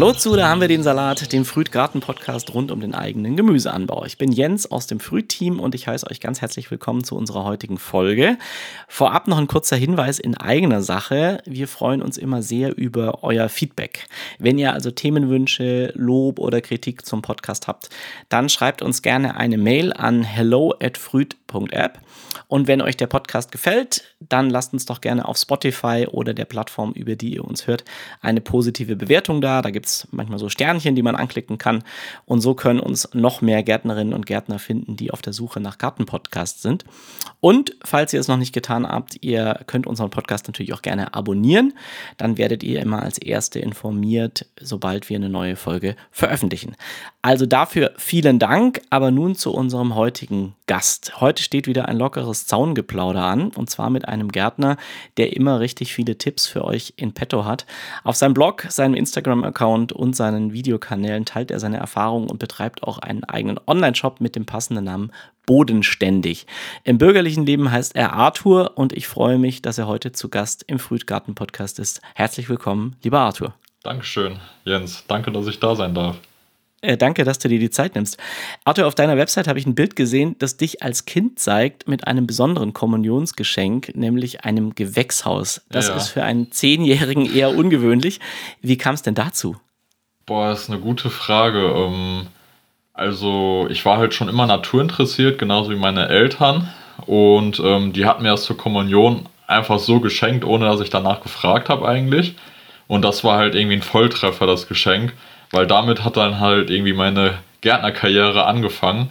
Hallo zu, da haben wir den Salat, den Frühtgarten-Podcast rund um den eigenen Gemüseanbau. Ich bin Jens aus dem Frühteam und ich heiße euch ganz herzlich willkommen zu unserer heutigen Folge. Vorab noch ein kurzer Hinweis in eigener Sache. Wir freuen uns immer sehr über euer Feedback. Wenn ihr also Themenwünsche, Lob oder Kritik zum Podcast habt, dann schreibt uns gerne eine Mail an hello at früht.app. Und wenn euch der Podcast gefällt, dann lasst uns doch gerne auf Spotify oder der Plattform, über die ihr uns hört, eine positive Bewertung da. Da gibt es manchmal so Sternchen, die man anklicken kann. Und so können uns noch mehr Gärtnerinnen und Gärtner finden, die auf der Suche nach Gartenpodcasts sind. Und falls ihr es noch nicht getan habt, ihr könnt unseren Podcast natürlich auch gerne abonnieren. Dann werdet ihr immer als Erste informiert, sobald wir eine neue Folge veröffentlichen. Also dafür vielen Dank, aber nun zu unserem heutigen Gast. Heute steht wieder ein lockeres Zaungeplauder an und zwar mit einem Gärtner, der immer richtig viele Tipps für euch in petto hat. Auf seinem Blog, seinem Instagram-Account und seinen Videokanälen teilt er seine Erfahrungen und betreibt auch einen eigenen Online-Shop mit dem passenden Namen Bodenständig. Im bürgerlichen Leben heißt er Arthur und ich freue mich, dass er heute zu Gast im Frühtgarten-Podcast ist. Herzlich willkommen, lieber Arthur. Dankeschön, Jens. Danke, dass ich da sein darf. Äh, danke, dass du dir die Zeit nimmst. Arthur, auf deiner Website habe ich ein Bild gesehen, das dich als Kind zeigt mit einem besonderen Kommunionsgeschenk, nämlich einem Gewächshaus. Das ja. ist für einen Zehnjährigen eher ungewöhnlich. Wie kam es denn dazu? Boah, das ist eine gute Frage. Ähm, also, ich war halt schon immer naturinteressiert, genauso wie meine Eltern. Und ähm, die hatten mir das zur Kommunion einfach so geschenkt, ohne dass ich danach gefragt habe eigentlich. Und das war halt irgendwie ein Volltreffer, das Geschenk weil damit hat dann halt irgendwie meine Gärtnerkarriere angefangen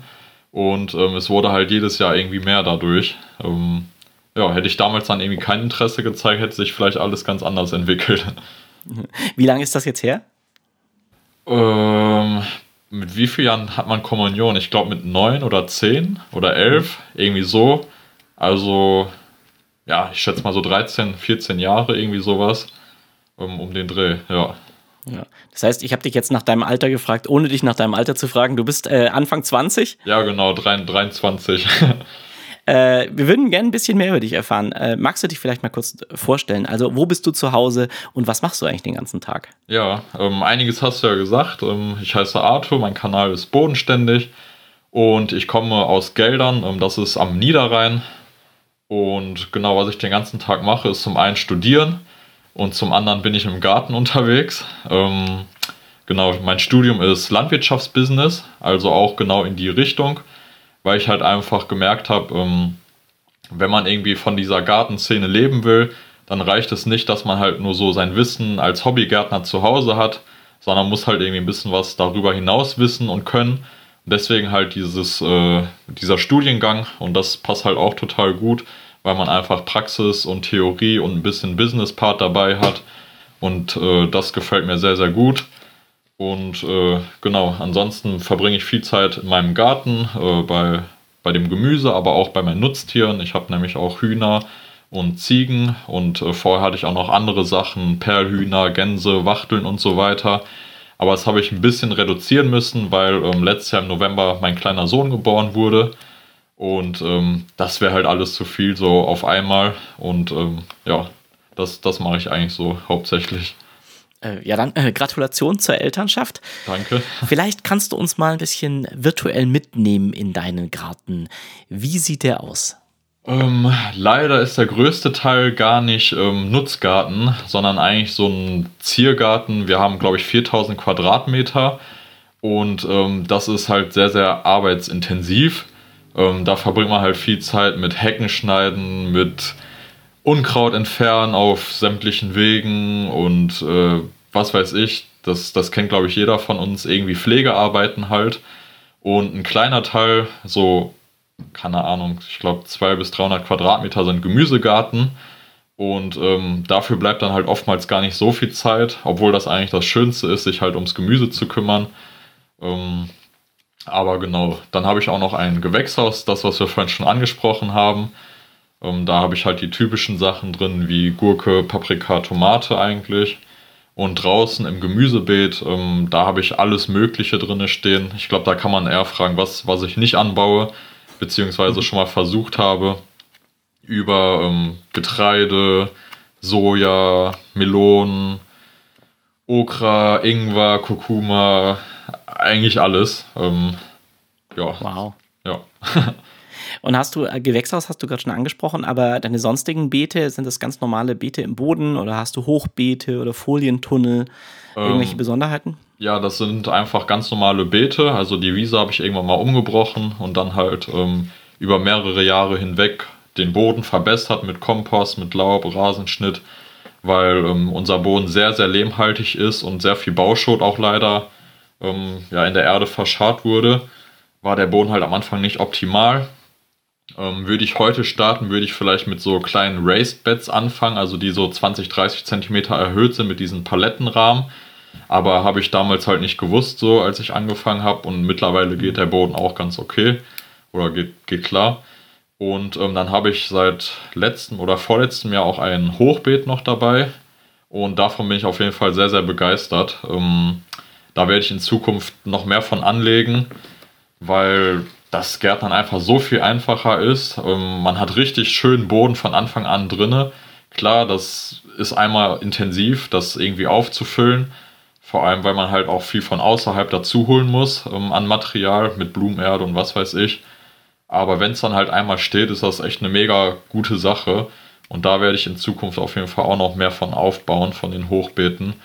und ähm, es wurde halt jedes Jahr irgendwie mehr dadurch. Ähm, ja, hätte ich damals dann irgendwie kein Interesse gezeigt, hätte sich vielleicht alles ganz anders entwickelt. Wie lange ist das jetzt her? Ähm, mit wie vielen Jahren hat man Kommunion? Ich glaube mit neun oder zehn oder elf, irgendwie so. Also, ja, ich schätze mal so 13, 14 Jahre, irgendwie sowas. Um, um den Dreh, ja. Ja. Das heißt, ich habe dich jetzt nach deinem Alter gefragt, ohne dich nach deinem Alter zu fragen. Du bist äh, Anfang 20? Ja, genau, 23. äh, wir würden gerne ein bisschen mehr über dich erfahren. Äh, magst du dich vielleicht mal kurz vorstellen? Also, wo bist du zu Hause und was machst du eigentlich den ganzen Tag? Ja, ähm, einiges hast du ja gesagt. Ähm, ich heiße Arthur, mein Kanal ist bodenständig und ich komme aus Geldern. Ähm, das ist am Niederrhein. Und genau, was ich den ganzen Tag mache, ist zum einen studieren und zum anderen bin ich im Garten unterwegs. Ähm, genau, mein Studium ist Landwirtschaftsbusiness, also auch genau in die Richtung, weil ich halt einfach gemerkt habe, ähm, wenn man irgendwie von dieser Gartenszene leben will, dann reicht es nicht, dass man halt nur so sein Wissen als Hobbygärtner zu Hause hat, sondern muss halt irgendwie ein bisschen was darüber hinaus wissen und können. Und deswegen halt dieses, äh, dieser Studiengang und das passt halt auch total gut weil man einfach Praxis und Theorie und ein bisschen Business-Part dabei hat. Und äh, das gefällt mir sehr, sehr gut. Und äh, genau, ansonsten verbringe ich viel Zeit in meinem Garten, äh, bei, bei dem Gemüse, aber auch bei meinen Nutztieren. Ich habe nämlich auch Hühner und Ziegen und äh, vorher hatte ich auch noch andere Sachen, Perlhühner, Gänse, Wachteln und so weiter. Aber das habe ich ein bisschen reduzieren müssen, weil ähm, letztes Jahr im November mein kleiner Sohn geboren wurde. Und ähm, das wäre halt alles zu viel so auf einmal. Und ähm, ja, das, das mache ich eigentlich so hauptsächlich. Äh, ja, dann äh, Gratulation zur Elternschaft. Danke. Vielleicht kannst du uns mal ein bisschen virtuell mitnehmen in deinen Garten. Wie sieht der aus? Ähm, leider ist der größte Teil gar nicht ähm, Nutzgarten, sondern eigentlich so ein Ziergarten. Wir haben, glaube ich, 4000 Quadratmeter und ähm, das ist halt sehr, sehr arbeitsintensiv. Ähm, da verbringt man halt viel Zeit mit Hecken schneiden, mit Unkraut entfernen auf sämtlichen Wegen und äh, was weiß ich. Das, das kennt, glaube ich, jeder von uns. Irgendwie Pflegearbeiten halt. Und ein kleiner Teil, so, keine Ahnung, ich glaube 200 bis 300 Quadratmeter sind Gemüsegarten. Und ähm, dafür bleibt dann halt oftmals gar nicht so viel Zeit, obwohl das eigentlich das Schönste ist, sich halt ums Gemüse zu kümmern. Ähm, aber genau, dann habe ich auch noch ein Gewächshaus, das, was wir vorhin schon angesprochen haben. Ähm, da habe ich halt die typischen Sachen drin, wie Gurke, Paprika, Tomate eigentlich. Und draußen im Gemüsebeet, ähm, da habe ich alles Mögliche drin stehen. Ich glaube, da kann man eher fragen, was, was ich nicht anbaue, beziehungsweise schon mal versucht habe. Über ähm, Getreide, Soja, Melonen, Okra, Ingwer, Kurkuma, eigentlich alles. Ähm, ja. Wow. Ja. Und hast du, äh, Gewächshaus hast du gerade schon angesprochen, aber deine sonstigen Beete, sind das ganz normale Beete im Boden oder hast du Hochbeete oder Folientunnel? Irgendwelche Ähm, Besonderheiten? Ja, das sind einfach ganz normale Beete. Also die Wiese habe ich irgendwann mal umgebrochen und dann halt ähm, über mehrere Jahre hinweg den Boden verbessert mit Kompost, mit Laub, Rasenschnitt, weil ähm, unser Boden sehr, sehr lehmhaltig ist und sehr viel Bauschutt auch leider ähm, ja, in der Erde verscharrt wurde, war der Boden halt am Anfang nicht optimal. Ähm, würde ich heute starten, würde ich vielleicht mit so kleinen Raised Beds anfangen, also die so 20, 30 Zentimeter erhöht sind mit diesen Palettenrahmen. Aber habe ich damals halt nicht gewusst, so als ich angefangen habe. Und mittlerweile geht der Boden auch ganz okay. Oder geht, geht klar. Und ähm, dann habe ich seit letztem oder vorletztem Jahr auch ein Hochbeet noch dabei. Und davon bin ich auf jeden Fall sehr, sehr begeistert. Ähm, da werde ich in Zukunft noch mehr von anlegen, weil das Gärtnern einfach so viel einfacher ist. Ähm, man hat richtig schönen Boden von Anfang an drinne. Klar, das ist einmal intensiv, das irgendwie aufzufüllen. Vor allem, weil man halt auch viel von außerhalb dazu holen muss ähm, an Material mit Blumenerde und was weiß ich. Aber wenn es dann halt einmal steht, ist das echt eine mega gute Sache. Und da werde ich in Zukunft auf jeden Fall auch noch mehr von aufbauen, von den Hochbeeten.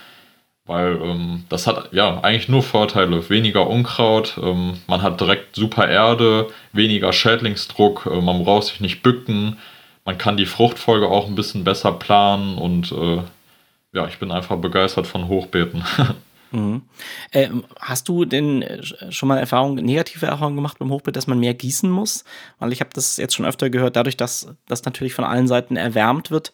Weil ähm, das hat ja eigentlich nur Vorteile. Weniger Unkraut, ähm, man hat direkt super Erde, weniger Schädlingsdruck, äh, man braucht sich nicht bücken, man kann die Fruchtfolge auch ein bisschen besser planen und äh, ja, ich bin einfach begeistert von Hochbeeten. Mhm. Ähm, hast du denn äh, schon mal Erfahrung, negative Erfahrungen gemacht beim Hochbeet, dass man mehr gießen muss? Weil ich habe das jetzt schon öfter gehört, dadurch, dass das natürlich von allen Seiten erwärmt wird,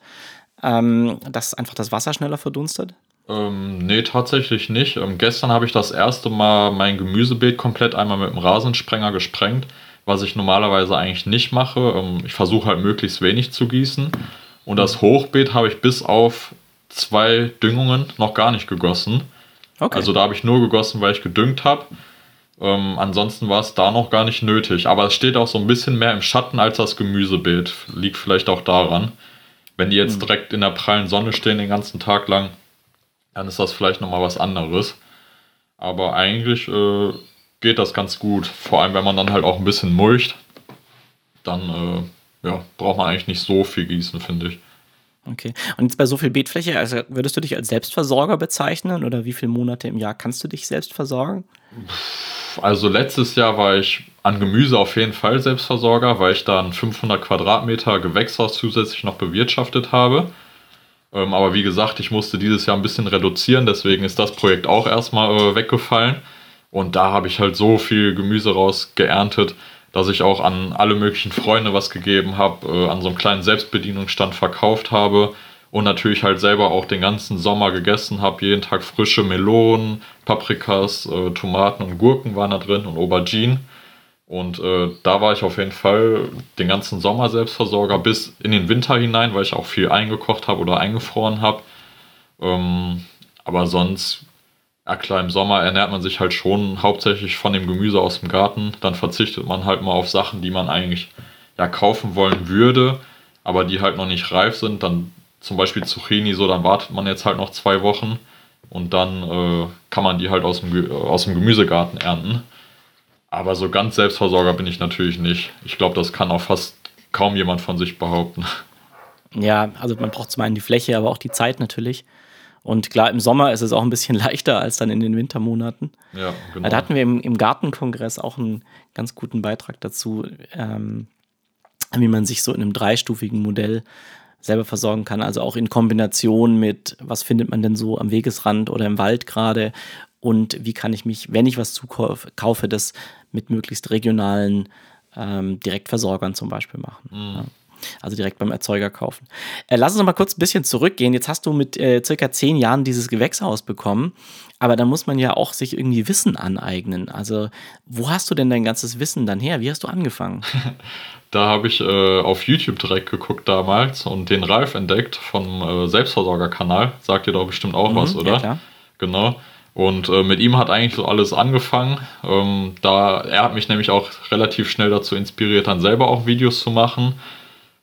ähm, dass einfach das Wasser schneller verdunstet? Ähm, nee, tatsächlich nicht. Ähm, gestern habe ich das erste Mal mein Gemüsebeet komplett einmal mit dem Rasensprenger gesprengt, was ich normalerweise eigentlich nicht mache. Ähm, ich versuche halt möglichst wenig zu gießen. Und das Hochbeet habe ich bis auf zwei Düngungen noch gar nicht gegossen. Okay. Also da habe ich nur gegossen, weil ich gedüngt habe. Ähm, ansonsten war es da noch gar nicht nötig. Aber es steht auch so ein bisschen mehr im Schatten als das Gemüsebeet. Liegt vielleicht auch daran. Wenn die jetzt direkt in der prallen Sonne stehen den ganzen Tag lang, dann ist das vielleicht nochmal was anderes. Aber eigentlich äh, geht das ganz gut. Vor allem, wenn man dann halt auch ein bisschen mulcht, dann äh, ja, braucht man eigentlich nicht so viel gießen, finde ich. Okay. Und jetzt bei so viel Beetfläche, also würdest du dich als Selbstversorger bezeichnen oder wie viele Monate im Jahr kannst du dich selbst versorgen? Also letztes Jahr war ich an Gemüse auf jeden Fall Selbstversorger, weil ich da ein 500 Quadratmeter Gewächshaus zusätzlich noch bewirtschaftet habe. Ähm, aber wie gesagt, ich musste dieses Jahr ein bisschen reduzieren, deswegen ist das Projekt auch erstmal äh, weggefallen. Und da habe ich halt so viel Gemüse rausgeerntet, dass ich auch an alle möglichen Freunde was gegeben habe, äh, an so einem kleinen Selbstbedienungsstand verkauft habe und natürlich halt selber auch den ganzen Sommer gegessen habe. Jeden Tag frische Melonen, Paprikas, äh, Tomaten und Gurken waren da drin und Auberginen. Und äh, da war ich auf jeden Fall den ganzen Sommer Selbstversorger bis in den Winter hinein, weil ich auch viel eingekocht habe oder eingefroren habe. Ähm, aber sonst, ja klar, im Sommer ernährt man sich halt schon hauptsächlich von dem Gemüse aus dem Garten. Dann verzichtet man halt mal auf Sachen, die man eigentlich ja kaufen wollen würde, aber die halt noch nicht reif sind. Dann zum Beispiel Zucchini, so, dann wartet man jetzt halt noch zwei Wochen und dann äh, kann man die halt aus dem, aus dem Gemüsegarten ernten. Aber so ganz Selbstversorger bin ich natürlich nicht. Ich glaube, das kann auch fast kaum jemand von sich behaupten. Ja, also man braucht zum einen die Fläche, aber auch die Zeit natürlich. Und klar, im Sommer ist es auch ein bisschen leichter als dann in den Wintermonaten. Ja, genau. Da hatten wir im, im Gartenkongress auch einen ganz guten Beitrag dazu, ähm, wie man sich so in einem dreistufigen Modell selber versorgen kann. Also auch in Kombination mit, was findet man denn so am Wegesrand oder im Wald gerade und wie kann ich mich, wenn ich was zukaufe, kaufe, das mit möglichst regionalen ähm, Direktversorgern zum Beispiel machen. Ja. Also direkt beim Erzeuger kaufen. Äh, lass uns noch mal kurz ein bisschen zurückgehen. Jetzt hast du mit äh, circa zehn Jahren dieses Gewächshaus bekommen, aber da muss man ja auch sich irgendwie Wissen aneignen. Also wo hast du denn dein ganzes Wissen dann her? Wie hast du angefangen? Da habe ich äh, auf YouTube direkt geguckt damals und den Ralf entdeckt vom äh, Selbstversorgerkanal. Sagt dir doch bestimmt auch was, oder? Ja, klar. Genau. Und äh, mit ihm hat eigentlich so alles angefangen. Ähm, da, er hat mich nämlich auch relativ schnell dazu inspiriert, dann selber auch Videos zu machen.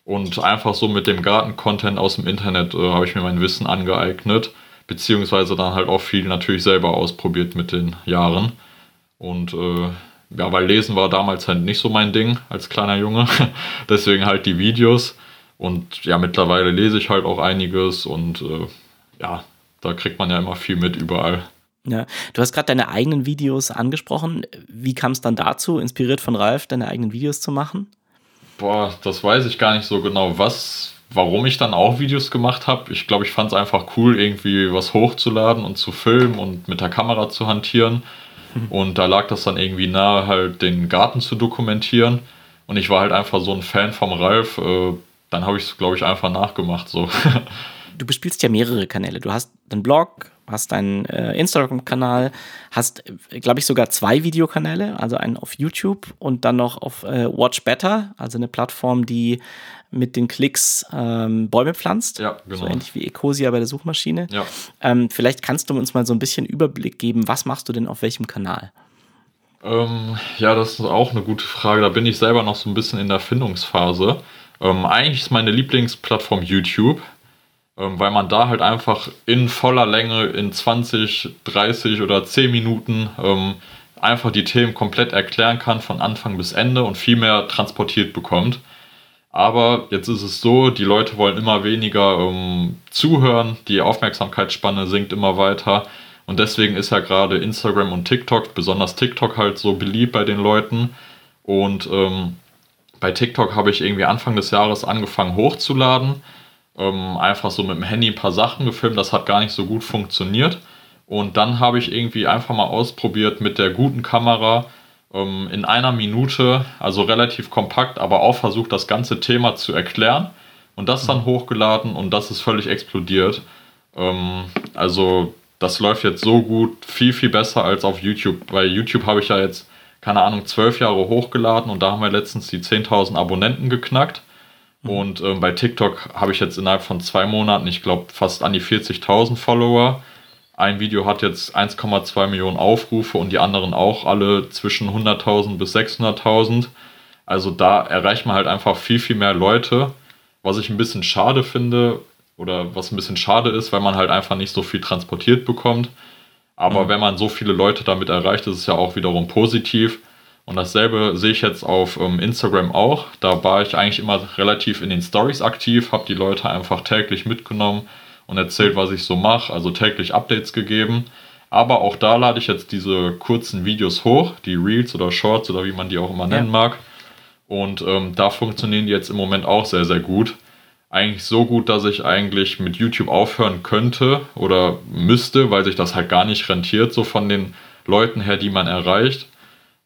Und einfach so mit dem Garten-Content aus dem Internet äh, habe ich mir mein Wissen angeeignet. beziehungsweise dann halt auch viel natürlich selber ausprobiert mit den Jahren. Und äh, ja, weil Lesen war damals halt nicht so mein Ding als kleiner Junge. Deswegen halt die Videos. Und ja, mittlerweile lese ich halt auch einiges und äh, ja, da kriegt man ja immer viel mit überall. Ja, du hast gerade deine eigenen Videos angesprochen. Wie kam es dann dazu, inspiriert von Ralf, deine eigenen Videos zu machen? Boah, das weiß ich gar nicht so genau, was, warum ich dann auch Videos gemacht habe. Ich glaube, ich fand es einfach cool, irgendwie was hochzuladen und zu filmen und mit der Kamera zu hantieren. Mhm. Und da lag das dann irgendwie nahe, halt den Garten zu dokumentieren. Und ich war halt einfach so ein Fan vom Ralf. Äh, dann habe ich es, glaube ich, einfach nachgemacht. So. du bespielst ja mehrere Kanäle. Du hast einen Blog, hast einen äh, Instagram-Kanal, hast, äh, glaube ich, sogar zwei Videokanäle, also einen auf YouTube und dann noch auf äh, Watch Better, also eine Plattform, die mit den Klicks ähm, Bäume pflanzt. Ja, genau. So ähnlich wie Ecosia bei der Suchmaschine. Ja. Ähm, vielleicht kannst du uns mal so ein bisschen Überblick geben, was machst du denn auf welchem Kanal? Ähm, ja, das ist auch eine gute Frage. Da bin ich selber noch so ein bisschen in der Findungsphase. Ähm, eigentlich ist meine Lieblingsplattform YouTube weil man da halt einfach in voller Länge in 20, 30 oder 10 Minuten ähm, einfach die Themen komplett erklären kann von Anfang bis Ende und viel mehr transportiert bekommt. Aber jetzt ist es so, die Leute wollen immer weniger ähm, zuhören, die Aufmerksamkeitsspanne sinkt immer weiter. Und deswegen ist ja gerade Instagram und TikTok, besonders TikTok halt so beliebt bei den Leuten. Und ähm, bei TikTok habe ich irgendwie Anfang des Jahres angefangen hochzuladen ähm, einfach so mit dem Handy ein paar Sachen gefilmt. Das hat gar nicht so gut funktioniert. Und dann habe ich irgendwie einfach mal ausprobiert mit der guten Kamera ähm, in einer Minute, also relativ kompakt, aber auch versucht, das ganze Thema zu erklären. Und das dann hochgeladen und das ist völlig explodiert. Ähm, also das läuft jetzt so gut, viel, viel besser als auf YouTube. Bei YouTube habe ich ja jetzt, keine Ahnung, zwölf Jahre hochgeladen und da haben wir letztens die 10.000 Abonnenten geknackt. Mhm. Und ähm, bei TikTok habe ich jetzt innerhalb von zwei Monaten, ich glaube, fast an die 40.000 Follower. Ein Video hat jetzt 1,2 Millionen Aufrufe und die anderen auch alle zwischen 100.000 bis 600.000. Also da erreicht man halt einfach viel, viel mehr Leute. Was ich ein bisschen schade finde oder was ein bisschen schade ist, weil man halt einfach nicht so viel transportiert bekommt. Aber mhm. wenn man so viele Leute damit erreicht, ist es ja auch wiederum positiv. Und dasselbe sehe ich jetzt auf ähm, Instagram auch. Da war ich eigentlich immer relativ in den Stories aktiv, habe die Leute einfach täglich mitgenommen und erzählt, was ich so mache, also täglich Updates gegeben. Aber auch da lade ich jetzt diese kurzen Videos hoch, die Reels oder Shorts oder wie man die auch immer nennen ja. mag. Und ähm, da funktionieren die jetzt im Moment auch sehr, sehr gut. Eigentlich so gut, dass ich eigentlich mit YouTube aufhören könnte oder müsste, weil sich das halt gar nicht rentiert, so von den Leuten her, die man erreicht.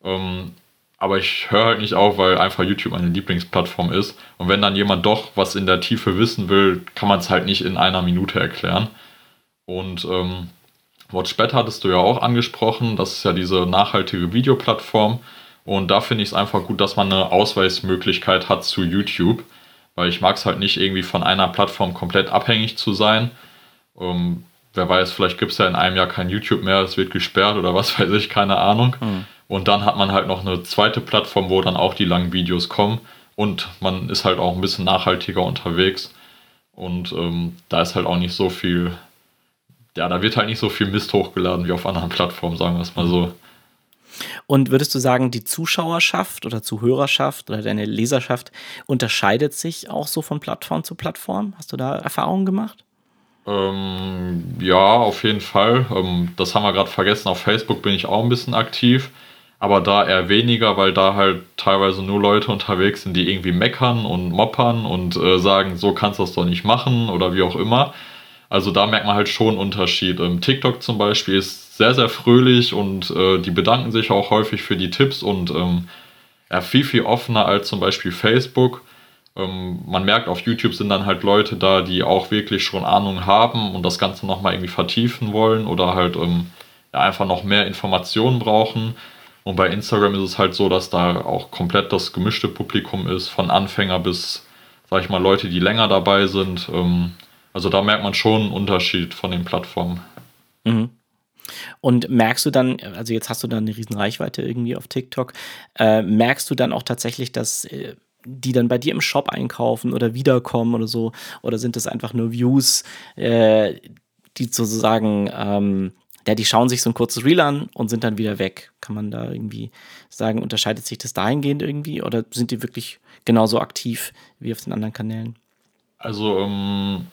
Ähm, aber ich höre halt nicht auf, weil einfach YouTube meine Lieblingsplattform ist. Und wenn dann jemand doch was in der Tiefe wissen will, kann man es halt nicht in einer Minute erklären. Und ähm, WatchBet hattest du ja auch angesprochen. Das ist ja diese nachhaltige Videoplattform. Und da finde ich es einfach gut, dass man eine Ausweismöglichkeit hat zu YouTube. Weil ich mag es halt nicht irgendwie von einer Plattform komplett abhängig zu sein. Ähm, wer weiß, vielleicht gibt es ja in einem Jahr kein YouTube mehr, es wird gesperrt oder was weiß ich, keine Ahnung. Mhm. Und dann hat man halt noch eine zweite Plattform, wo dann auch die langen Videos kommen. Und man ist halt auch ein bisschen nachhaltiger unterwegs. Und ähm, da ist halt auch nicht so viel, ja, da wird halt nicht so viel Mist hochgeladen wie auf anderen Plattformen, sagen wir es mal so. Und würdest du sagen, die Zuschauerschaft oder Zuhörerschaft oder deine Leserschaft unterscheidet sich auch so von Plattform zu Plattform? Hast du da Erfahrungen gemacht? Ähm, ja, auf jeden Fall. Ähm, das haben wir gerade vergessen. Auf Facebook bin ich auch ein bisschen aktiv aber da eher weniger, weil da halt teilweise nur Leute unterwegs sind, die irgendwie meckern und moppern und äh, sagen, so kannst du das doch nicht machen oder wie auch immer. Also da merkt man halt schon einen Unterschied. Ähm, TikTok zum Beispiel ist sehr, sehr fröhlich und äh, die bedanken sich auch häufig für die Tipps und ähm, ja, viel, viel offener als zum Beispiel Facebook. Ähm, man merkt, auf YouTube sind dann halt Leute da, die auch wirklich schon Ahnung haben und das Ganze nochmal irgendwie vertiefen wollen oder halt ähm, ja, einfach noch mehr Informationen brauchen. Und bei Instagram ist es halt so, dass da auch komplett das gemischte Publikum ist, von Anfänger bis, sag ich mal, Leute, die länger dabei sind. Ähm, also da merkt man schon einen Unterschied von den Plattformen. Mhm. Und merkst du dann, also jetzt hast du da eine riesen Reichweite irgendwie auf TikTok, äh, merkst du dann auch tatsächlich, dass äh, die dann bei dir im Shop einkaufen oder wiederkommen oder so? Oder sind das einfach nur Views, äh, die sozusagen, ähm, ja, die schauen sich so ein kurzes Reel an und sind dann wieder weg. Kann man da irgendwie sagen, unterscheidet sich das dahingehend irgendwie oder sind die wirklich genauso aktiv wie auf den anderen Kanälen? Also, ähm,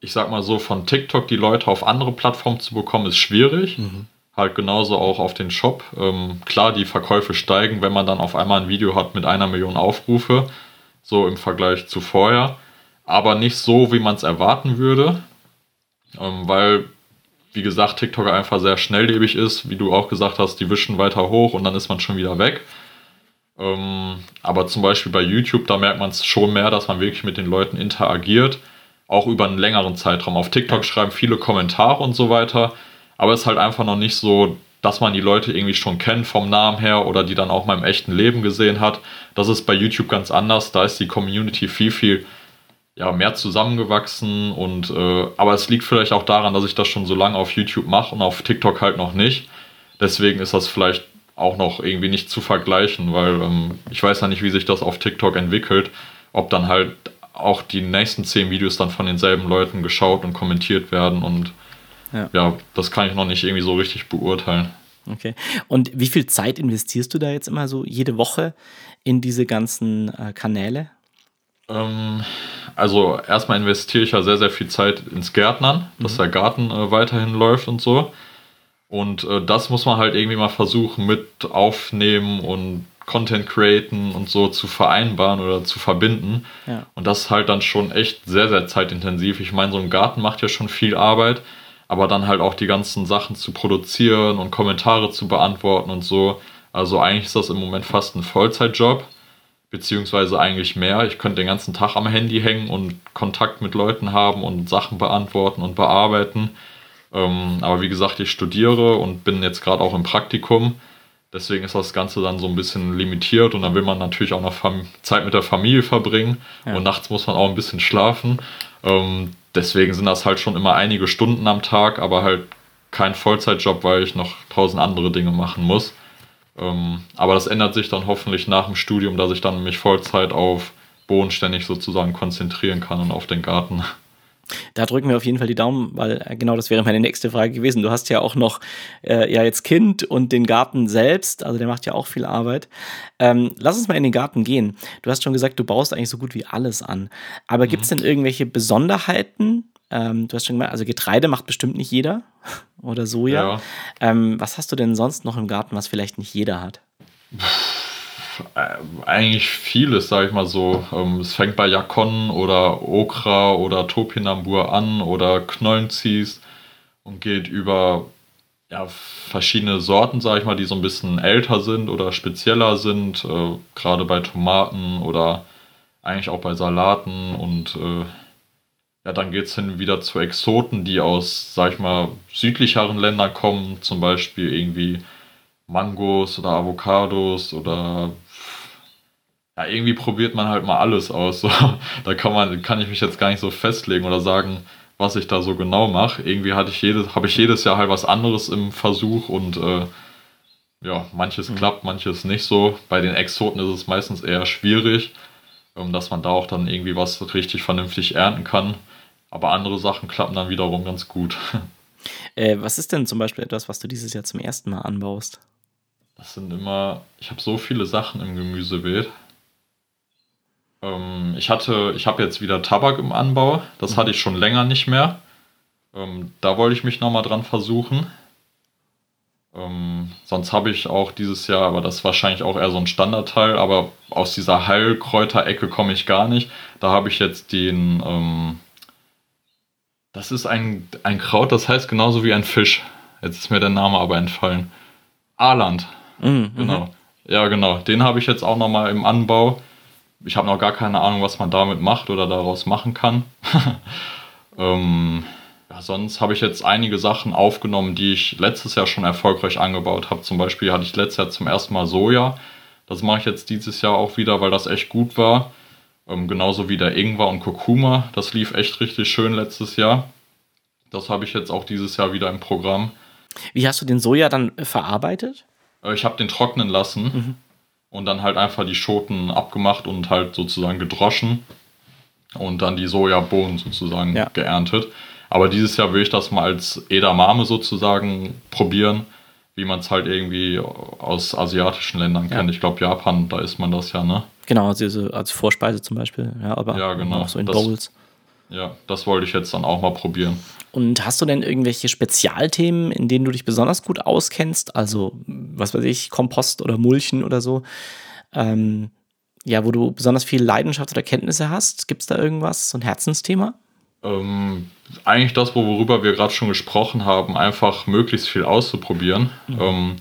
ich sag mal so, von TikTok die Leute auf andere Plattformen zu bekommen, ist schwierig. Mhm. Halt genauso auch auf den Shop. Ähm, klar, die Verkäufe steigen, wenn man dann auf einmal ein Video hat mit einer Million Aufrufe, so im Vergleich zu vorher. Aber nicht so, wie man es erwarten würde. Ähm, weil, wie gesagt, TikTok einfach sehr schnelllebig ist. Wie du auch gesagt hast, die wischen weiter hoch und dann ist man schon wieder weg. Ähm, aber zum Beispiel bei YouTube, da merkt man es schon mehr, dass man wirklich mit den Leuten interagiert auch über einen längeren Zeitraum. Auf TikTok schreiben viele Kommentare und so weiter, aber es ist halt einfach noch nicht so, dass man die Leute irgendwie schon kennt vom Namen her oder die dann auch mal im echten Leben gesehen hat. Das ist bei YouTube ganz anders. Da ist die Community viel, viel ja, mehr zusammengewachsen und äh, aber es liegt vielleicht auch daran, dass ich das schon so lange auf YouTube mache und auf TikTok halt noch nicht. Deswegen ist das vielleicht auch noch irgendwie nicht zu vergleichen, weil ähm, ich weiß ja nicht, wie sich das auf TikTok entwickelt, ob dann halt auch die nächsten zehn Videos dann von denselben Leuten geschaut und kommentiert werden und ja. ja, das kann ich noch nicht irgendwie so richtig beurteilen. Okay. Und wie viel Zeit investierst du da jetzt immer so jede Woche in diese ganzen äh, Kanäle? Ähm, also erstmal investiere ich ja sehr, sehr viel Zeit ins Gärtnern, dass mhm. der Garten äh, weiterhin läuft und so. Und äh, das muss man halt irgendwie mal versuchen mit aufnehmen und Content createn und so zu vereinbaren oder zu verbinden. Ja. Und das ist halt dann schon echt sehr, sehr zeitintensiv. Ich meine, so ein Garten macht ja schon viel Arbeit, aber dann halt auch die ganzen Sachen zu produzieren und Kommentare zu beantworten und so. Also eigentlich ist das im Moment fast ein Vollzeitjob, beziehungsweise eigentlich mehr. Ich könnte den ganzen Tag am Handy hängen und Kontakt mit Leuten haben und Sachen beantworten und bearbeiten. Ähm, aber wie gesagt, ich studiere und bin jetzt gerade auch im Praktikum. Deswegen ist das Ganze dann so ein bisschen limitiert und dann will man natürlich auch noch Zeit mit der Familie verbringen ja. und nachts muss man auch ein bisschen schlafen. Ähm, deswegen sind das halt schon immer einige Stunden am Tag, aber halt kein Vollzeitjob, weil ich noch tausend andere Dinge machen muss. Ähm, aber das ändert sich dann hoffentlich nach dem Studium, dass ich dann mich Vollzeit auf bodenständig sozusagen konzentrieren kann und auf den Garten. Da drücken wir auf jeden Fall die Daumen, weil äh, genau das wäre meine nächste Frage gewesen. Du hast ja auch noch äh, ja jetzt Kind und den Garten selbst, also der macht ja auch viel Arbeit. Ähm, lass uns mal in den Garten gehen. Du hast schon gesagt, du baust eigentlich so gut wie alles an. Aber mhm. gibt es denn irgendwelche Besonderheiten? Ähm, du hast schon gesagt, also Getreide macht bestimmt nicht jeder oder Soja. Ja. Ähm, was hast du denn sonst noch im Garten, was vielleicht nicht jeder hat? Äh, eigentlich vieles, sage ich mal so. Ähm, es fängt bei Jakon oder Okra oder Topinambur an oder Knollenzis und geht über ja, verschiedene Sorten, sage ich mal, die so ein bisschen älter sind oder spezieller sind, äh, gerade bei Tomaten oder eigentlich auch bei Salaten und äh, ja, dann geht es hin wieder zu Exoten, die aus, sag ich mal, südlicheren Ländern kommen, zum Beispiel irgendwie Mangos oder Avocados oder ja, irgendwie probiert man halt mal alles aus. So. Da kann man, kann ich mich jetzt gar nicht so festlegen oder sagen, was ich da so genau mache. Irgendwie hatte ich jedes, habe ich jedes Jahr halt was anderes im Versuch und äh, ja, manches mhm. klappt, manches nicht so. Bei den Exoten ist es meistens eher schwierig, ähm, dass man da auch dann irgendwie was richtig vernünftig ernten kann. Aber andere Sachen klappen dann wiederum ganz gut. Äh, was ist denn zum Beispiel etwas, was du dieses Jahr zum ersten Mal anbaust? Das sind immer, ich habe so viele Sachen im Gemüsebeet. Ähm, ich hatte, ich habe jetzt wieder Tabak im Anbau. Das mhm. hatte ich schon länger nicht mehr. Ähm, da wollte ich mich nochmal dran versuchen. Ähm, sonst habe ich auch dieses Jahr, aber das ist wahrscheinlich auch eher so ein Standardteil, aber aus dieser Heilkräuterecke komme ich gar nicht. Da habe ich jetzt den, ähm, das ist ein, ein Kraut, das heißt genauso wie ein Fisch. Jetzt ist mir der Name aber entfallen. Aland. Mhm, genau. Ja, genau. Den habe ich jetzt auch nochmal im Anbau ich habe noch gar keine Ahnung, was man damit macht oder daraus machen kann. ähm, ja, sonst habe ich jetzt einige Sachen aufgenommen, die ich letztes Jahr schon erfolgreich angebaut habe. Zum Beispiel hatte ich letztes Jahr zum ersten Mal Soja. Das mache ich jetzt dieses Jahr auch wieder, weil das echt gut war. Ähm, genauso wie der Ingwer und Kurkuma. Das lief echt richtig schön letztes Jahr. Das habe ich jetzt auch dieses Jahr wieder im Programm. Wie hast du den Soja dann verarbeitet? Äh, ich habe den trocknen lassen. Mhm und dann halt einfach die Schoten abgemacht und halt sozusagen gedroschen und dann die Sojabohnen sozusagen ja. geerntet. Aber dieses Jahr will ich das mal als Edamame sozusagen probieren, wie man es halt irgendwie aus asiatischen Ländern kennt. Ich glaube, Japan, da isst man das ja, ne? Genau, also als Vorspeise zum Beispiel, ja, aber Ja, genau. auch so in Das- Bowls. Ja, das wollte ich jetzt dann auch mal probieren. Und hast du denn irgendwelche Spezialthemen, in denen du dich besonders gut auskennst? Also, was weiß ich, Kompost oder Mulchen oder so? Ähm, ja, wo du besonders viel Leidenschaft oder Kenntnisse hast? Gibt es da irgendwas, so ein Herzensthema? Ähm, eigentlich das, worüber wir gerade schon gesprochen haben, einfach möglichst viel auszuprobieren. Ähm,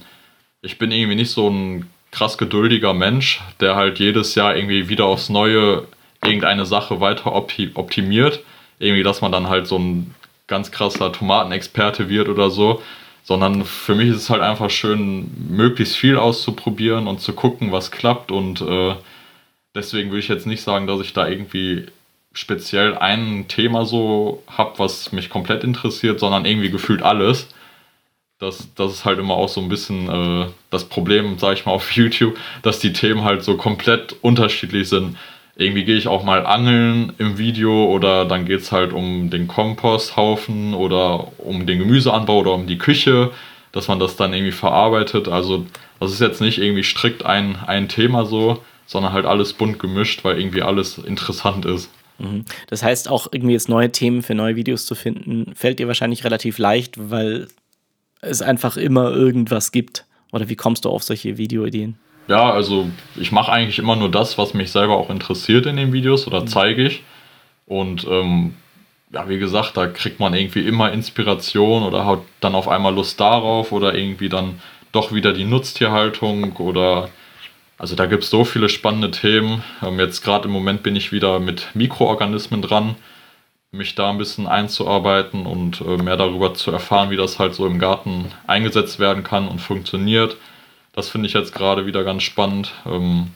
ich bin irgendwie nicht so ein krass geduldiger Mensch, der halt jedes Jahr irgendwie wieder aufs Neue irgendeine Sache weiter opti optimiert. Irgendwie, dass man dann halt so ein ganz krasser Tomatenexperte wird oder so. Sondern für mich ist es halt einfach schön, möglichst viel auszuprobieren und zu gucken, was klappt. Und äh, deswegen würde ich jetzt nicht sagen, dass ich da irgendwie speziell ein Thema so habe, was mich komplett interessiert, sondern irgendwie gefühlt alles. Das, das ist halt immer auch so ein bisschen äh, das Problem, sage ich mal, auf YouTube, dass die Themen halt so komplett unterschiedlich sind. Irgendwie gehe ich auch mal angeln im Video oder dann geht es halt um den Komposthaufen oder um den Gemüseanbau oder um die Küche, dass man das dann irgendwie verarbeitet. Also das ist jetzt nicht irgendwie strikt ein, ein Thema so, sondern halt alles bunt gemischt, weil irgendwie alles interessant ist. Mhm. Das heißt, auch irgendwie jetzt neue Themen für neue Videos zu finden, fällt dir wahrscheinlich relativ leicht, weil es einfach immer irgendwas gibt. Oder wie kommst du auf solche Videoideen? Ja, also ich mache eigentlich immer nur das, was mich selber auch interessiert in den Videos oder zeige ich. Und ähm, ja, wie gesagt, da kriegt man irgendwie immer Inspiration oder hat dann auf einmal Lust darauf oder irgendwie dann doch wieder die Nutztierhaltung oder also da gibt es so viele spannende Themen. Ähm, jetzt gerade im Moment bin ich wieder mit Mikroorganismen dran, mich da ein bisschen einzuarbeiten und äh, mehr darüber zu erfahren, wie das halt so im Garten eingesetzt werden kann und funktioniert. Das finde ich jetzt gerade wieder ganz spannend. Ähm,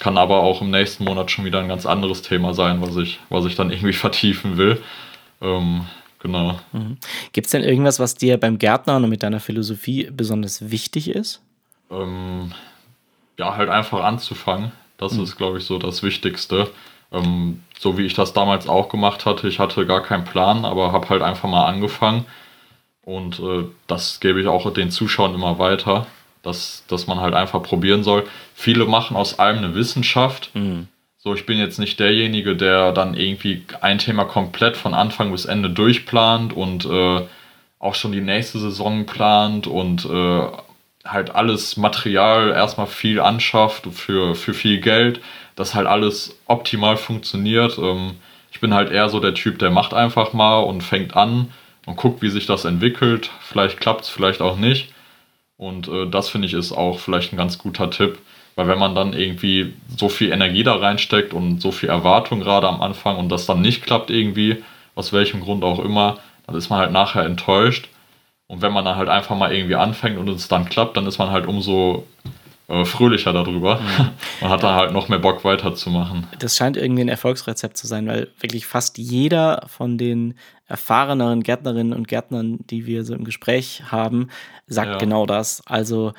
kann aber auch im nächsten Monat schon wieder ein ganz anderes Thema sein, was ich, was ich dann irgendwie vertiefen will. Ähm, genau. Gibt es denn irgendwas, was dir beim Gärtnern und mit deiner Philosophie besonders wichtig ist? Ähm, ja, halt einfach anzufangen. Das ist, glaube ich, so das Wichtigste. Ähm, so wie ich das damals auch gemacht hatte. Ich hatte gar keinen Plan, aber habe halt einfach mal angefangen. Und äh, das gebe ich auch den Zuschauern immer weiter, dass, dass man halt einfach probieren soll. Viele machen aus allem eine Wissenschaft. So, ich bin jetzt nicht derjenige, der dann irgendwie ein Thema komplett von Anfang bis Ende durchplant und äh, auch schon die nächste Saison plant und äh, halt alles Material erstmal viel anschafft für, für viel Geld, dass halt alles optimal funktioniert. Ähm, ich bin halt eher so der Typ, der macht einfach mal und fängt an und guckt, wie sich das entwickelt. Vielleicht klappt es, vielleicht auch nicht. Und äh, das finde ich ist auch vielleicht ein ganz guter Tipp, weil wenn man dann irgendwie so viel Energie da reinsteckt und so viel Erwartung gerade am Anfang und das dann nicht klappt irgendwie, aus welchem Grund auch immer, dann ist man halt nachher enttäuscht. Und wenn man dann halt einfach mal irgendwie anfängt und es dann klappt, dann ist man halt umso fröhlicher darüber und hat dann halt noch mehr Bock weiterzumachen. Das scheint irgendwie ein Erfolgsrezept zu sein, weil wirklich fast jeder von den erfahreneren Gärtnerinnen und Gärtnern, die wir so im Gespräch haben, sagt Ja. genau das. Also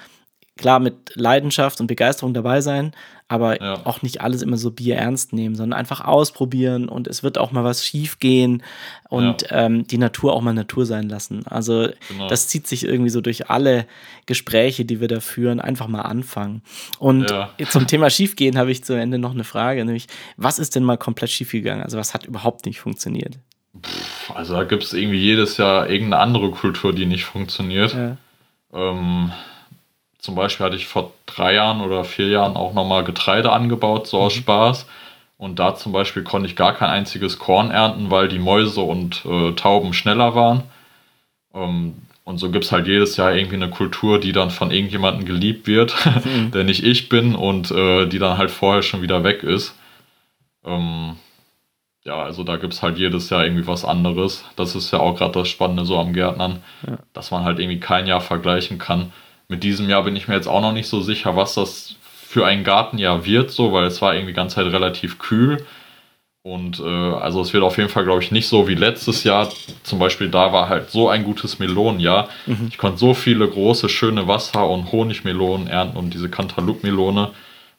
klar mit Leidenschaft und Begeisterung dabei sein, aber Ja. auch nicht alles immer so bierernst nehmen, sondern einfach ausprobieren und es wird auch mal was schief gehen und ähm, die Natur auch mal Natur sein lassen. Also Genau. das zieht sich irgendwie so durch alle Gespräche, die wir da führen, einfach mal anfangen. Und Ja. zum Thema Schiefgehen habe ich zu Ende noch eine Frage, nämlich was ist denn mal komplett schiefgegangen? Also was hat überhaupt nicht funktioniert? Also da gibt es irgendwie jedes Jahr irgendeine andere Kultur, die nicht funktioniert. Ja. Ähm, zum Beispiel hatte ich vor drei Jahren oder vier Jahren auch nochmal Getreide angebaut, so aus Spaß. Und da zum Beispiel konnte ich gar kein einziges Korn ernten, weil die Mäuse und äh, Tauben schneller waren. Ähm, und so gibt es halt jedes Jahr irgendwie eine Kultur, die dann von irgendjemandem geliebt wird, der nicht ich bin und äh, die dann halt vorher schon wieder weg ist. Ähm, ja, also da gibt es halt jedes Jahr irgendwie was anderes. Das ist ja auch gerade das Spannende so am Gärtnern, dass man halt irgendwie kein Jahr vergleichen kann. Mit diesem Jahr bin ich mir jetzt auch noch nicht so sicher, was das für ein Gartenjahr wird, so, weil es war irgendwie die ganze Zeit relativ kühl. Und äh, also es wird auf jeden Fall, glaube ich, nicht so wie letztes Jahr. Zum Beispiel da war halt so ein gutes Melonenjahr. Ich konnte so viele große, schöne Wasser- und Honigmelonen ernten und diese Cantaloupe-Melone.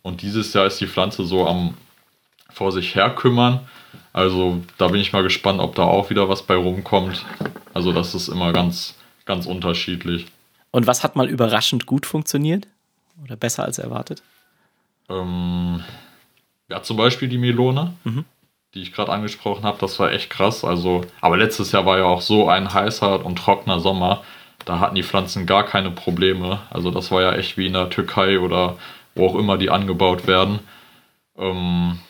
Und dieses Jahr ist die Pflanze so am vor sich her kümmern. Also da bin ich mal gespannt, ob da auch wieder was bei rumkommt. Also das ist immer ganz, ganz unterschiedlich. Und was hat mal überraschend gut funktioniert? Oder besser als erwartet? Ähm, ja, zum Beispiel die Melone, mhm. die ich gerade angesprochen habe, das war echt krass. Also, aber letztes Jahr war ja auch so ein heißer und trockener Sommer. Da hatten die Pflanzen gar keine Probleme. Also das war ja echt wie in der Türkei oder wo auch immer die angebaut werden. Ähm,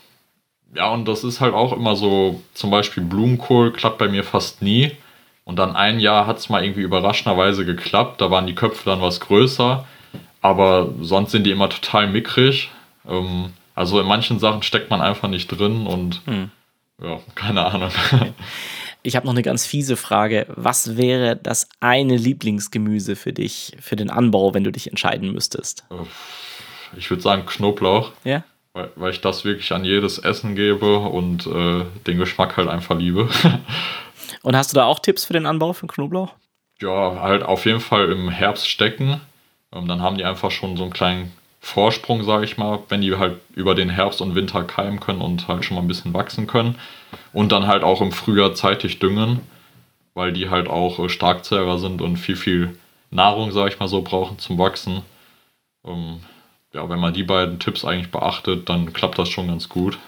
ja, und das ist halt auch immer so, zum Beispiel Blumenkohl klappt bei mir fast nie. Und dann ein Jahr hat es mal irgendwie überraschenderweise geklappt. Da waren die Köpfe dann was größer. Aber sonst sind die immer total mickrig. Ähm, also in manchen Sachen steckt man einfach nicht drin und hm. ja, keine Ahnung. Ich habe noch eine ganz fiese Frage. Was wäre das eine Lieblingsgemüse für dich, für den Anbau, wenn du dich entscheiden müsstest? Ich würde sagen Knoblauch. Ja. Weil, weil ich das wirklich an jedes Essen gebe und äh, den Geschmack halt einfach liebe. und hast du da auch Tipps für den Anbau von Knoblauch? Ja, halt auf jeden Fall im Herbst stecken. Ähm, dann haben die einfach schon so einen kleinen Vorsprung, sage ich mal, wenn die halt über den Herbst und Winter keimen können und halt schon mal ein bisschen wachsen können. Und dann halt auch im Frühjahr zeitig düngen, weil die halt auch äh, Starkzehrer sind und viel, viel Nahrung, sage ich mal so, brauchen zum Wachsen. Ähm, ja, wenn man die beiden Tipps eigentlich beachtet, dann klappt das schon ganz gut.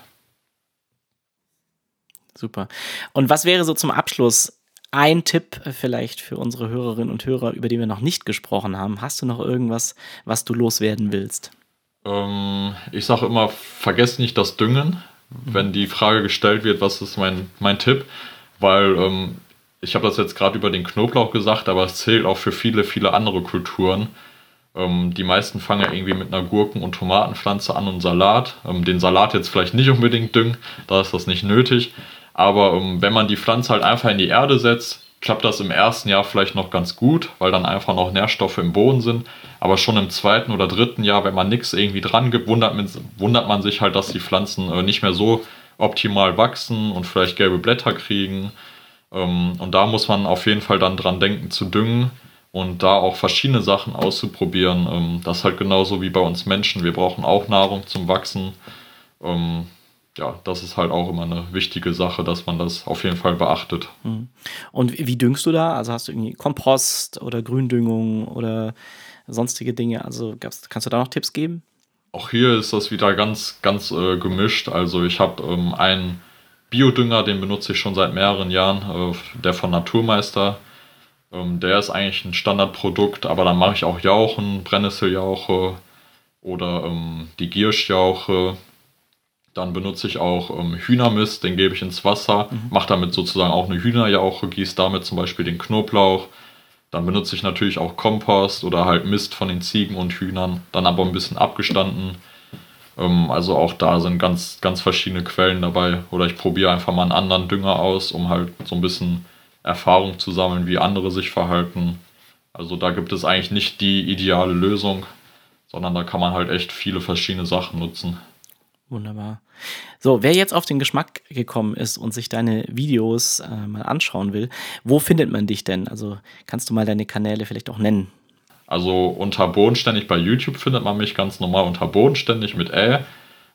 Super. Und was wäre so zum Abschluss ein Tipp vielleicht für unsere Hörerinnen und Hörer, über die wir noch nicht gesprochen haben? Hast du noch irgendwas, was du loswerden willst? Ähm, ich sage immer, vergesst nicht das Düngen, mhm. wenn die Frage gestellt wird, was ist mein, mein Tipp? Weil ähm, ich habe das jetzt gerade über den Knoblauch gesagt, aber es zählt auch für viele, viele andere Kulturen. Ähm, die meisten fangen ja irgendwie mit einer Gurken- und Tomatenpflanze an und Salat. Ähm, den Salat jetzt vielleicht nicht unbedingt düngen, da ist das nicht nötig. Aber ähm, wenn man die Pflanze halt einfach in die Erde setzt, klappt das im ersten Jahr vielleicht noch ganz gut, weil dann einfach noch Nährstoffe im Boden sind. Aber schon im zweiten oder dritten Jahr, wenn man nichts irgendwie dran gibt, wundert man, wundert man sich halt, dass die Pflanzen äh, nicht mehr so optimal wachsen und vielleicht gelbe Blätter kriegen. Ähm, und da muss man auf jeden Fall dann dran denken zu düngen und da auch verschiedene Sachen auszuprobieren. Ähm, das ist halt genauso wie bei uns Menschen. Wir brauchen auch Nahrung zum Wachsen. Ähm, ja, das ist halt auch immer eine wichtige Sache, dass man das auf jeden Fall beachtet. Mhm. Und wie düngst du da? Also hast du irgendwie Kompost oder Gründüngung oder sonstige Dinge? Also kannst du da noch Tipps geben? Auch hier ist das wieder ganz, ganz äh, gemischt. Also ich habe ähm, einen Biodünger, den benutze ich schon seit mehreren Jahren, äh, der von Naturmeister. Ähm, der ist eigentlich ein Standardprodukt, aber dann mache ich auch Jauchen, Brennnesseljauche oder ähm, die Gierschjauche dann benutze ich auch ähm, Hühnermist, den gebe ich ins Wasser, mhm. mache damit sozusagen auch eine Hühnerjauche, gieße damit zum Beispiel den Knoblauch. Dann benutze ich natürlich auch Kompost oder halt Mist von den Ziegen und Hühnern, dann aber ein bisschen abgestanden. Ähm, also auch da sind ganz, ganz verschiedene Quellen dabei. Oder ich probiere einfach mal einen anderen Dünger aus, um halt so ein bisschen Erfahrung zu sammeln, wie andere sich verhalten. Also da gibt es eigentlich nicht die ideale Lösung, sondern da kann man halt echt viele verschiedene Sachen nutzen. Wunderbar. So, wer jetzt auf den Geschmack gekommen ist und sich deine Videos äh, mal anschauen will, wo findet man dich denn? Also kannst du mal deine Kanäle vielleicht auch nennen? Also unter Bodenständig bei YouTube findet man mich ganz normal unter Bodenständig mit Ä,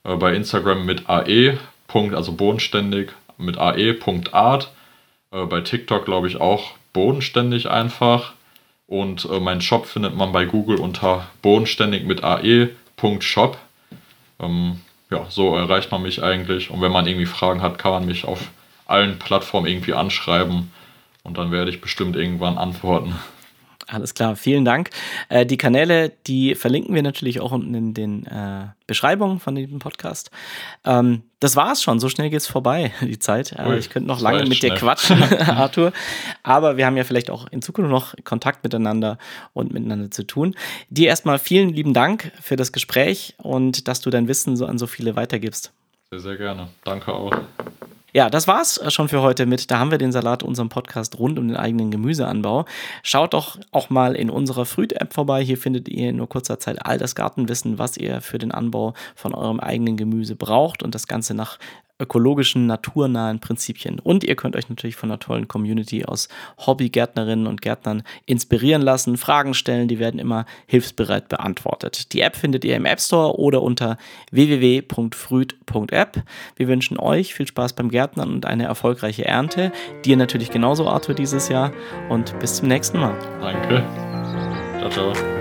äh, bei Instagram mit AE, also Bodenständig mit AE.art, äh, bei TikTok glaube ich auch Bodenständig einfach und äh, meinen Shop findet man bei Google unter Bodenständig mit AE.shop. Ähm, ja, so erreicht man mich eigentlich. Und wenn man irgendwie Fragen hat, kann man mich auf allen Plattformen irgendwie anschreiben und dann werde ich bestimmt irgendwann antworten. Alles klar, vielen Dank. Äh, die Kanäle, die verlinken wir natürlich auch unten in den äh, Beschreibungen von diesem Podcast. Ähm, das war's schon, so schnell geht's vorbei, die Zeit. Äh, ich könnte noch lange mit schnell. dir quatschen, Arthur. Aber wir haben ja vielleicht auch in Zukunft noch Kontakt miteinander und miteinander zu tun. Dir erstmal vielen lieben Dank für das Gespräch und dass du dein Wissen so an so viele weitergibst. Sehr, sehr gerne. Danke auch. Ja, das war's schon für heute mit. Da haben wir den Salat, unserem Podcast rund um den eigenen Gemüseanbau. Schaut doch auch mal in unserer Früht-App vorbei. Hier findet ihr in nur kurzer Zeit all das Gartenwissen, was ihr für den Anbau von eurem eigenen Gemüse braucht und das Ganze nach ökologischen, naturnahen Prinzipien. Und ihr könnt euch natürlich von einer tollen Community aus Hobbygärtnerinnen und Gärtnern inspirieren lassen, Fragen stellen, die werden immer hilfsbereit beantwortet. Die App findet ihr im App Store oder unter www.früd.app. Wir wünschen euch viel Spaß beim Gärtnern und eine erfolgreiche Ernte. Dir natürlich genauso, Arthur, dieses Jahr. Und bis zum nächsten Mal. Danke. Ciao, ciao.